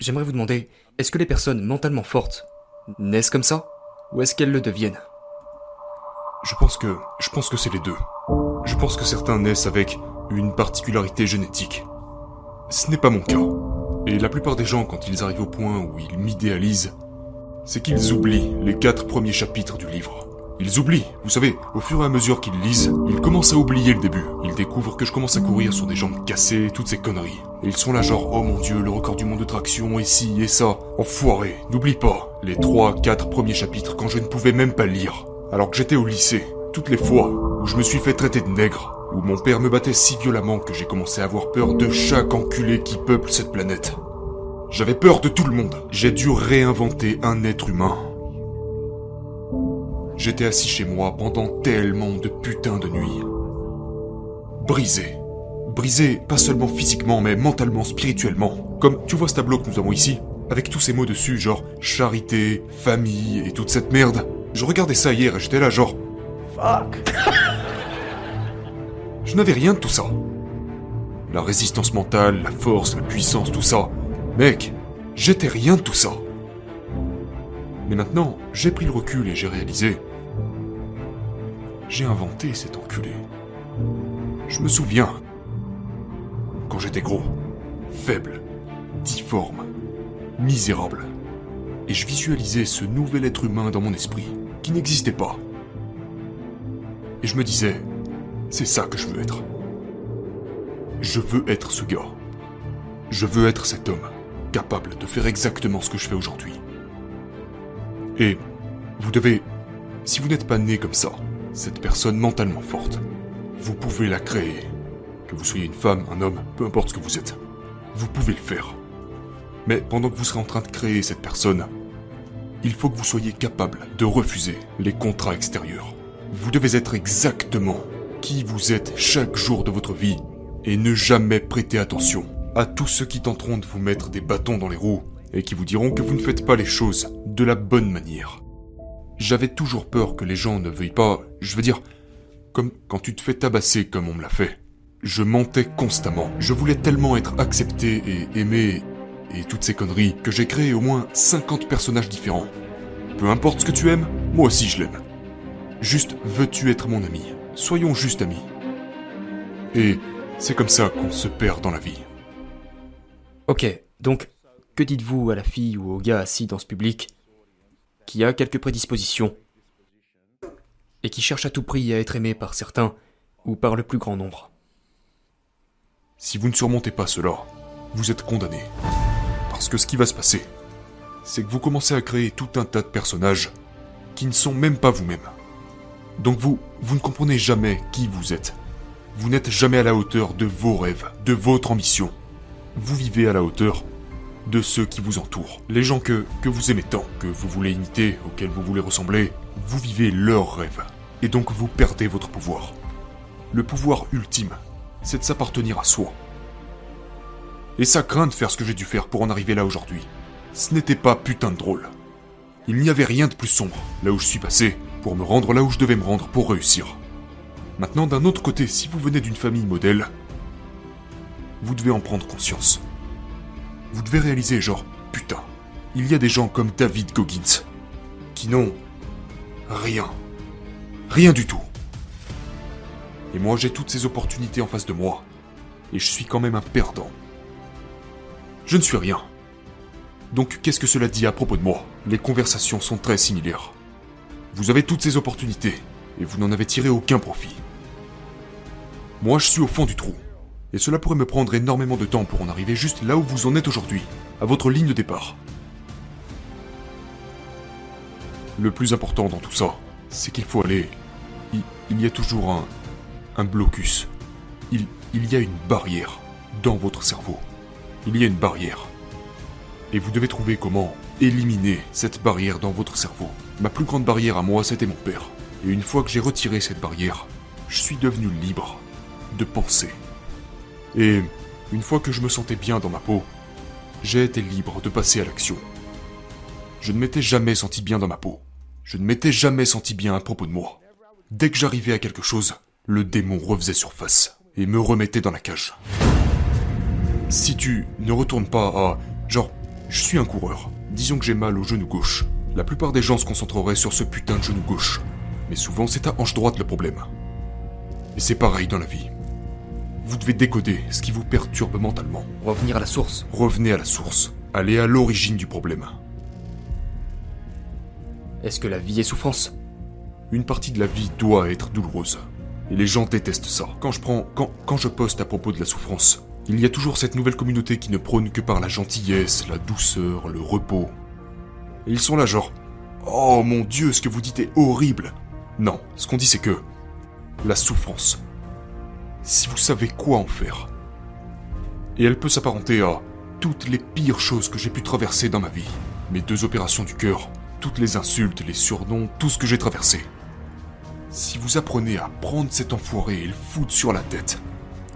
j'aimerais vous demander, est-ce que les personnes mentalement fortes naissent comme ça Ou est-ce qu'elles le deviennent? Je pense que. Je pense que c'est les deux. Je pense que certains naissent avec une particularité génétique. Ce n'est pas mon cas. Et la plupart des gens, quand ils arrivent au point où ils m'idéalisent, c'est qu'ils oublient les quatre premiers chapitres du livre. Ils oublient, vous savez, au fur et à mesure qu'ils lisent, ils commencent à oublier le début. Ils découvrent que je commence à courir sur des jambes cassées, toutes ces conneries. Et ils sont là genre, oh mon dieu, le record du monde de traction, et ci, et ça. Enfoiré, n'oublie pas, les trois, quatre premiers chapitres quand je ne pouvais même pas lire. Alors que j'étais au lycée, toutes les fois où je me suis fait traiter de nègre, où mon père me battait si violemment que j'ai commencé à avoir peur de chaque enculé qui peuple cette planète. J'avais peur de tout le monde. J'ai dû réinventer un être humain. J'étais assis chez moi pendant tellement de putains de nuits. Brisé. Brisé, pas seulement physiquement, mais mentalement, spirituellement. Comme tu vois ce tableau que nous avons ici, avec tous ces mots dessus, genre charité, famille et toute cette merde. Je regardais ça hier et j'étais là genre... Fuck Je n'avais rien de tout ça. La résistance mentale, la force, la puissance, tout ça. Mec, j'étais rien de tout ça. Mais maintenant, j'ai pris le recul et j'ai réalisé j'ai inventé cet enculé. Je me souviens. Quand j'étais gros, faible, difforme, misérable. Et je visualisais ce nouvel être humain dans mon esprit, qui n'existait pas. Et je me disais, c'est ça que je veux être. Je veux être ce gars. Je veux être cet homme, capable de faire exactement ce que je fais aujourd'hui. Et vous devez, si vous n'êtes pas né comme ça, cette personne mentalement forte. Vous pouvez la créer. Que vous soyez une femme, un homme, peu importe ce que vous êtes. Vous pouvez le faire. Mais pendant que vous serez en train de créer cette personne, il faut que vous soyez capable de refuser les contrats extérieurs. Vous devez être exactement qui vous êtes chaque jour de votre vie et ne jamais prêter attention à tous ceux qui tenteront de vous mettre des bâtons dans les roues et qui vous diront que vous ne faites pas les choses de la bonne manière. J'avais toujours peur que les gens ne veuillent pas, je veux dire, comme quand tu te fais tabasser comme on me l'a fait. Je mentais constamment. Je voulais tellement être accepté et aimé et toutes ces conneries que j'ai créé au moins 50 personnages différents. Peu importe ce que tu aimes, moi aussi je l'aime. Juste veux-tu être mon ami? Soyons juste amis. Et c'est comme ça qu'on se perd dans la vie. Ok, donc que dites-vous à la fille ou au gars assis dans ce public? Qui a quelques prédispositions et qui cherche à tout prix à être aimé par certains ou par le plus grand nombre. Si vous ne surmontez pas cela, vous êtes condamné. Parce que ce qui va se passer, c'est que vous commencez à créer tout un tas de personnages qui ne sont même pas vous-même. Donc vous, vous ne comprenez jamais qui vous êtes. Vous n'êtes jamais à la hauteur de vos rêves, de votre ambition. Vous vivez à la hauteur de ceux qui vous entourent. Les gens que, que vous aimez tant, que vous voulez imiter, auxquels vous voulez ressembler, vous vivez leurs rêves. Et donc vous perdez votre pouvoir. Le pouvoir ultime, c'est de s'appartenir à soi. Et ça craint de faire ce que j'ai dû faire pour en arriver là aujourd'hui. Ce n'était pas putain de drôle. Il n'y avait rien de plus sombre là où je suis passé pour me rendre là où je devais me rendre pour réussir. Maintenant, d'un autre côté, si vous venez d'une famille modèle, vous devez en prendre conscience vous devez réaliser, genre, putain, il y a des gens comme David Goggins qui n'ont rien. Rien du tout. Et moi, j'ai toutes ces opportunités en face de moi. Et je suis quand même un perdant. Je ne suis rien. Donc, qu'est-ce que cela dit à propos de moi? Les conversations sont très similaires. Vous avez toutes ces opportunités, et vous n'en avez tiré aucun profit. Moi, je suis au fond du trou. Et cela pourrait me prendre énormément de temps pour en arriver juste là où vous en êtes aujourd'hui, à votre ligne de départ. Le plus important dans tout ça, c'est qu'il faut aller... Il, y a toujours un... blocus. Il y a une barrière dans votre cerveau. Il y a une barrière. Et vous devez trouver comment éliminer cette barrière dans votre cerveau. Ma plus grande barrière à moi, c'était mon père. Et une fois que j'ai retiré cette barrière, je suis devenu libre de penser. Et une fois que je me sentais bien dans ma peau, j'ai été libre de passer à l'action. Je ne m'étais jamais senti bien dans ma peau. Je ne m'étais jamais senti bien à propos de moi. Dès que j'arrivais à quelque chose, le démon refaisait surface et me remettait dans la cage. Si tu ne retournes pas à, genre, Je suis un coureur. Disons que j'ai mal au genou gauche. La plupart des gens se concentreraient sur ce putain de genou gauche. Mais souvent, c'est ta hanche droite le problème. Et c'est pareil dans la vie. Vous devez décoder ce qui vous perturbe mentalement. Revenir à la source. Revenez à la source. Allez à l'origine du problème. Est-ce que la vie est souffrance? Une partie de la vie doit être douloureuse. Et les gens détestent ça. Quand je prends, quand, quand je poste à propos de la souffrance, il y a toujours cette nouvelle communauté qui ne prône que par la gentillesse, la douceur, le repos. Et ils sont là genre, oh mon dieu, ce que vous dites est horrible. Non, ce qu'on dit c'est que la souffrance, si vous savez quoi en faire, et elle peut s'apparenter à toutes les pires choses que j'ai pu traverser dans ma vie. Mes deux opérations du cœur, toutes les insultes, les surnoms, tout ce que j'ai traversé. Si vous apprenez à prendre cet enfoiré et le foutre sur la tête,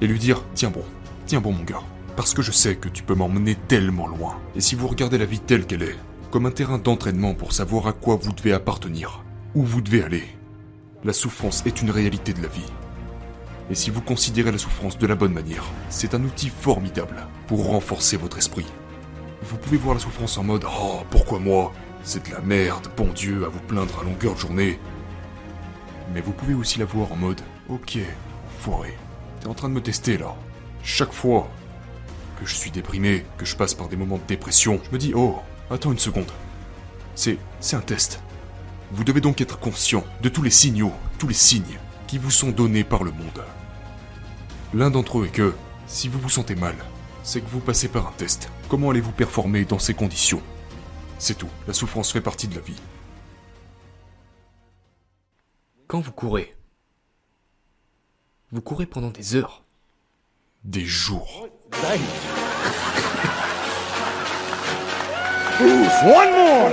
et lui dire Tiens bon, tiens bon mon gars, parce que je sais que tu peux m'emmener tellement loin. Et si vous regardez la vie telle qu'elle est, comme un terrain d'entraînement pour savoir à quoi vous devez appartenir, où vous devez aller, la souffrance est une réalité de la vie. Et si vous considérez la souffrance de la bonne manière, c'est un outil formidable pour renforcer votre esprit. Vous pouvez voir la souffrance en mode Oh, pourquoi moi? C'est de la merde, bon Dieu, à vous plaindre à longueur de journée. Mais vous pouvez aussi la voir en mode Ok, foiré, t'es en train de me tester là. Chaque fois que je suis déprimé, que je passe par des moments de dépression, je me dis Oh, attends une seconde. C'est. c'est un test. Vous devez donc être conscient de tous les signaux, tous les signes qui vous sont donnés par le monde. L'un d'entre eux est que, si vous vous sentez mal, c'est que vous passez par un test. Comment allez-vous performer dans ces conditions? C'est tout, la souffrance fait partie de la vie. Quand vous courez, vous courez pendant des heures. Des jours. One more.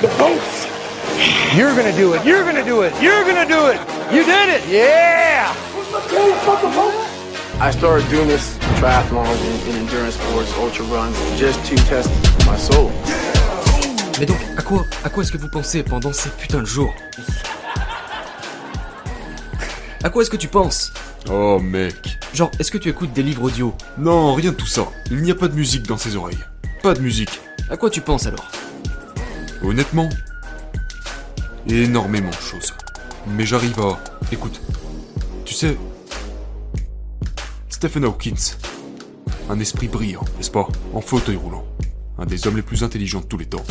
The boats. You're gonna do it. You're gonna do it. You're gonna do it. You did it. Yeah. I started doing this triathlons and, and endurance sports, ultra runs, just to test my soul. Mais donc, à quoi, à quoi est-ce que vous pensez pendant ces putains de jours? À quoi est-ce que tu penses? Oh mec. Genre, est-ce que tu écoutes des livres audio? Non, rien de tout ça. Il n'y a pas de musique dans ses oreilles. Pas de musique. À quoi tu penses alors? Honnêtement, énormément de choses. Mais j'arrive à... Écoute, tu sais... Stephen Hawkins. Un esprit brillant, n'est-ce pas? En fauteuil roulant. Un des hommes les plus intelligents de tous les temps.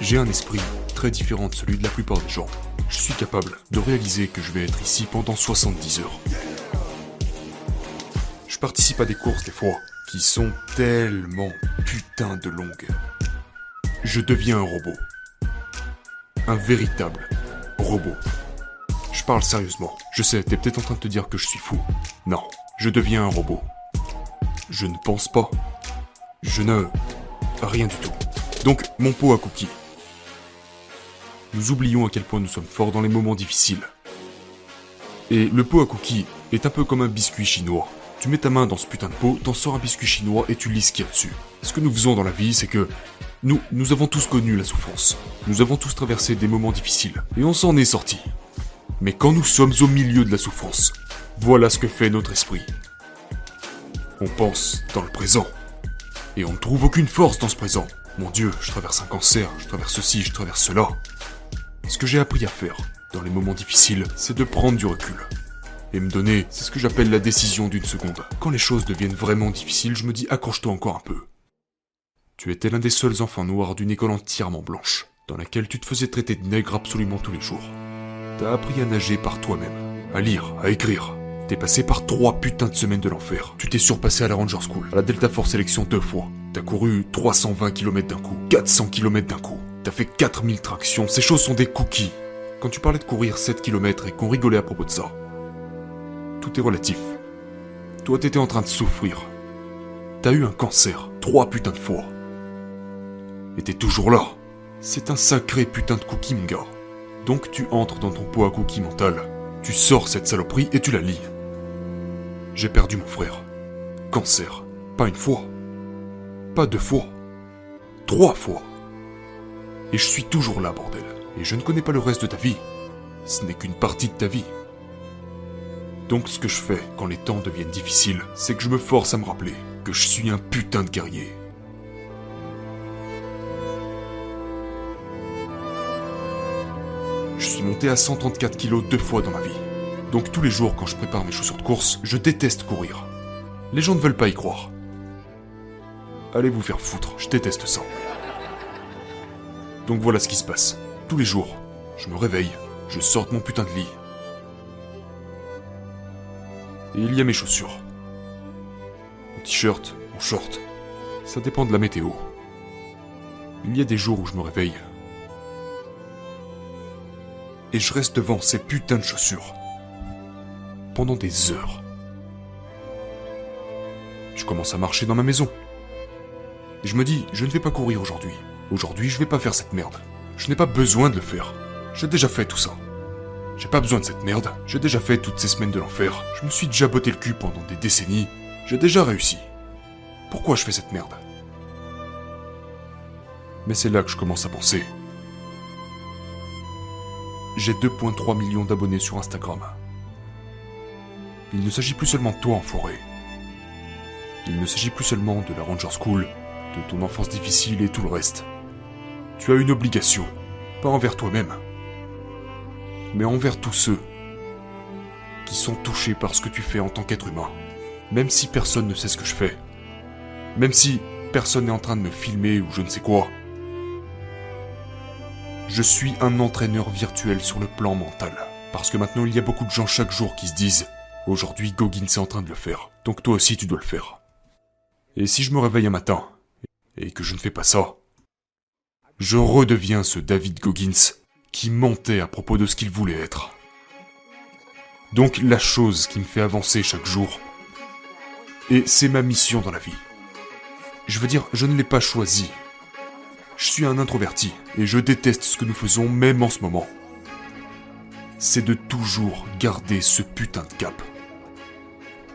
J'ai un esprit très différent de celui de la plupart des gens. Je suis capable de réaliser que je vais être ici pendant 70 heures. Je participe à des courses des fois qui sont tellement putain de longues. Je deviens un robot. Un véritable robot. Je parle sérieusement. Je sais, t'es peut-être en train de te dire que je suis fou. Non, je deviens un robot. Je ne pense pas. Je ne... Rien du tout. Donc, mon pot à cookies. Nous oublions à quel point nous sommes forts dans les moments difficiles. Et le pot à cookies est un peu comme un biscuit chinois. Tu mets ta main dans ce putain de pot, t'en sors un biscuit chinois et tu lis ce qu'il y a dessus. Ce que nous faisons dans la vie, c'est que nous, nous avons tous connu la souffrance. Nous avons tous traversé des moments difficiles. Et on s'en est sortis. Mais quand nous sommes au milieu de la souffrance, voilà ce que fait notre esprit. On pense dans le présent. Et on ne trouve aucune force dans ce présent. Mon Dieu, je traverse un cancer, je traverse ceci, je traverse cela. Ce que j'ai appris à faire dans les moments difficiles, c'est de prendre du recul. Et me donner, c'est ce que j'appelle la décision d'une seconde. Quand les choses deviennent vraiment difficiles, je me dis accroche-toi encore un peu. Tu étais l'un des seuls enfants noirs d'une école entièrement blanche, dans laquelle tu te faisais traiter de nègre absolument tous les jours. T'as appris à nager par toi-même, à lire, à écrire. T'es passé par trois putains de semaines de l'enfer. Tu t'es surpassé à la Ranger School, à la Delta Force Sélection deux fois. T'as couru 320 km d'un coup, 400 km d'un coup. T'as fait 4000 tractions, ces choses sont des cookies. Quand tu parlais de courir 7 km et qu'on rigolait à propos de ça, tout est relatif. Toi, t'étais en train de souffrir. T'as eu un cancer, trois putains de fois. T'es toujours là. C'est un sacré putain de cookie, mon gars. Donc tu entres dans ton pot à cookie mental. Tu sors cette saloperie et tu la lis. J'ai perdu mon frère. Cancer. Pas une fois. Pas deux fois. Trois fois. Et je suis toujours là, bordel. Et je ne connais pas le reste de ta vie. Ce n'est qu'une partie de ta vie. Donc ce que je fais quand les temps deviennent difficiles, c'est que je me force à me rappeler que je suis un putain de guerrier. Je suis monté à 134 kilos deux fois dans ma vie. Donc tous les jours quand je prépare mes chaussures de course, je déteste courir. Les gens ne veulent pas y croire. Allez vous faire foutre, je déteste ça. Donc voilà ce qui se passe. Tous les jours, je me réveille, je sors de mon putain de lit. Et il y a mes chaussures. Mon t-shirt, mon short. Ça dépend de la météo. Il y a des jours où je me réveille. Et je reste devant ces putains de chaussures. Pendant des heures. Je commence à marcher dans ma maison. Et je me dis, je ne vais pas courir aujourd'hui. Aujourd'hui, je vais pas faire cette merde. Je n'ai pas besoin de le faire. J'ai déjà fait tout ça. J'ai pas besoin de cette merde. J'ai déjà fait toutes ces semaines de l'enfer. Je me suis déjà botté le cul pendant des décennies. J'ai déjà réussi. Pourquoi je fais cette merde? Mais c'est là que je commence à penser. J'ai 2.3 millions d'abonnés sur Instagram. Il ne s'agit plus seulement de toi, enfoiré. Il ne s'agit plus seulement de la Ranger School, de ton enfance difficile et tout le reste. Tu as une obligation, pas envers toi-même, mais envers tous ceux qui sont touchés par ce que tu fais en tant qu'être humain. Même si personne ne sait ce que je fais. Même si personne n'est en train de me filmer ou je ne sais quoi. Je suis un entraîneur virtuel sur le plan mental. Parce que maintenant il y a beaucoup de gens chaque jour qui se disent Aujourd'hui Goggins est en train de le faire, donc toi aussi tu dois le faire. Et si je me réveille un matin et que je ne fais pas ça, je redeviens ce David Goggins qui mentait à propos de ce qu'il voulait être. Donc la chose qui me fait avancer chaque jour, et c'est ma mission dans la vie. Je veux dire, je ne l'ai pas choisi. Je suis un introverti, et je déteste ce que nous faisons même en ce moment. C'est de toujours garder ce putain de cap.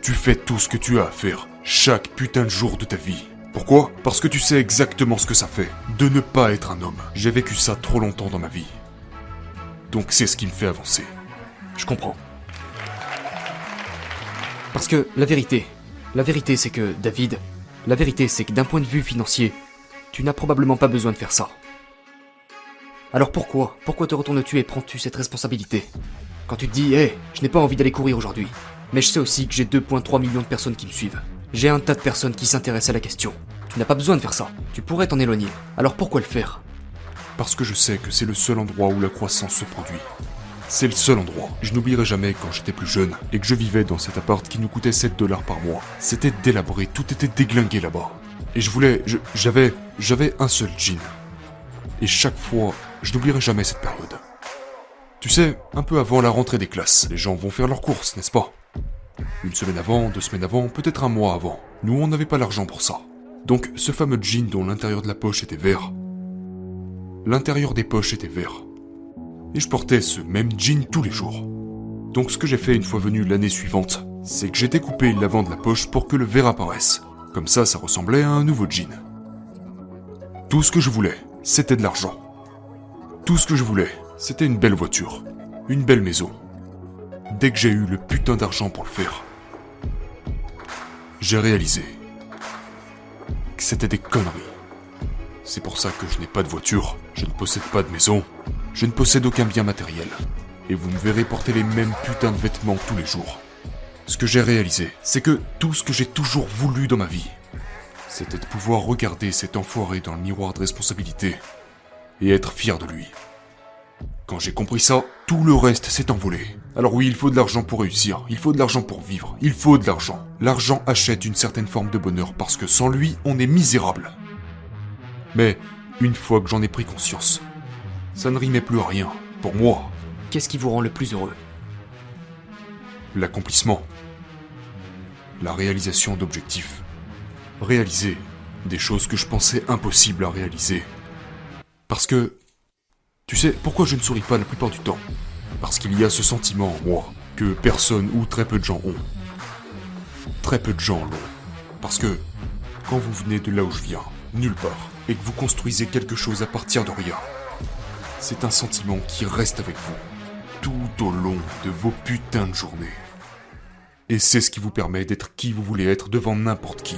Tu fais tout ce que tu as à faire, chaque putain de jour de ta vie. Pourquoi? Parce que tu sais exactement ce que ça fait, de ne pas être un homme. J'ai vécu ça trop longtemps dans ma vie. Donc c'est ce qui me fait avancer. Je comprends. Parce que la vérité, la vérité c'est que, David, la vérité c'est que d'un point de vue financier, tu n'as probablement pas besoin de faire ça. Alors pourquoi Pourquoi te retournes-tu et prends-tu cette responsabilité? Quand tu te dis, hé, je n'ai pas envie d'aller courir aujourd'hui, mais je sais aussi que j'ai 2,3 millions de personnes qui me suivent. J'ai un tas de personnes qui s'intéressent à la question. Tu n'as pas besoin de faire ça. Tu pourrais t'en éloigner. Alors pourquoi le faire? Parce que je sais que c'est le seul endroit où la croissance se produit. C'est le seul endroit. Je n'oublierai jamais quand j'étais plus jeune et que je vivais dans cet appart qui nous coûtait 7 dollars par mois. C'était délabré, tout était déglingué là-bas. Et je voulais, j'avais, j'avais un seul jean. Et chaque fois, je n'oublierai jamais cette période. Tu sais, un peu avant la rentrée des classes, les gens vont faire leurs courses, n'est-ce pas? Une semaine avant, deux semaines avant, peut-être un mois avant. Nous, on n'avait pas l'argent pour ça. Donc, ce fameux jean dont l'intérieur de la poche était vert, l'intérieur des poches était vert. Et je portais ce même jean tous les jours. Donc ce que j'ai fait une fois venu l'année suivante, c'est que j'ai découpé l'avant de la poche pour que le vert apparaisse. Comme ça, ça ressemblait à un nouveau jean. Tout ce que je voulais, c'était de l'argent. Tout ce que je voulais, c'était une belle voiture, une belle maison. Dès que j'ai eu le putain d'argent pour le faire, j'ai réalisé que c'était des conneries. C'est pour ça que je n'ai pas de voiture, je ne possède pas de maison, je ne possède aucun bien matériel. Et vous me verrez porter les mêmes putains de vêtements tous les jours. Ce que j'ai réalisé, c'est que tout ce que j'ai toujours voulu dans ma vie, c'était de pouvoir regarder cet enfoiré dans le miroir de responsabilité et être fier de lui. Quand j'ai compris ça, tout le reste s'est envolé. Alors oui, il faut de l'argent pour réussir, il faut de l'argent pour vivre, il faut de l'argent. L'argent achète une certaine forme de bonheur parce que sans lui, on est misérable. Mais une fois que j'en ai pris conscience, ça ne rimait plus à rien. Pour moi, Qu'est-ce qui vous rend le plus heureux? L'accomplissement, la réalisation d'objectifs, réaliser des choses que je pensais impossibles à réaliser. Parce que, tu sais, pourquoi je ne souris pas la plupart du temps? Parce qu'il y a ce sentiment en moi que personne ou très peu de gens ont. Très peu de gens l'ont. Parce que, quand vous venez de là où je viens, nulle part, et que vous construisez quelque chose à partir de rien, c'est un sentiment qui reste avec vous tout au long de vos putains de journées. Et c'est ce qui vous permet d'être qui vous voulez être devant n'importe qui.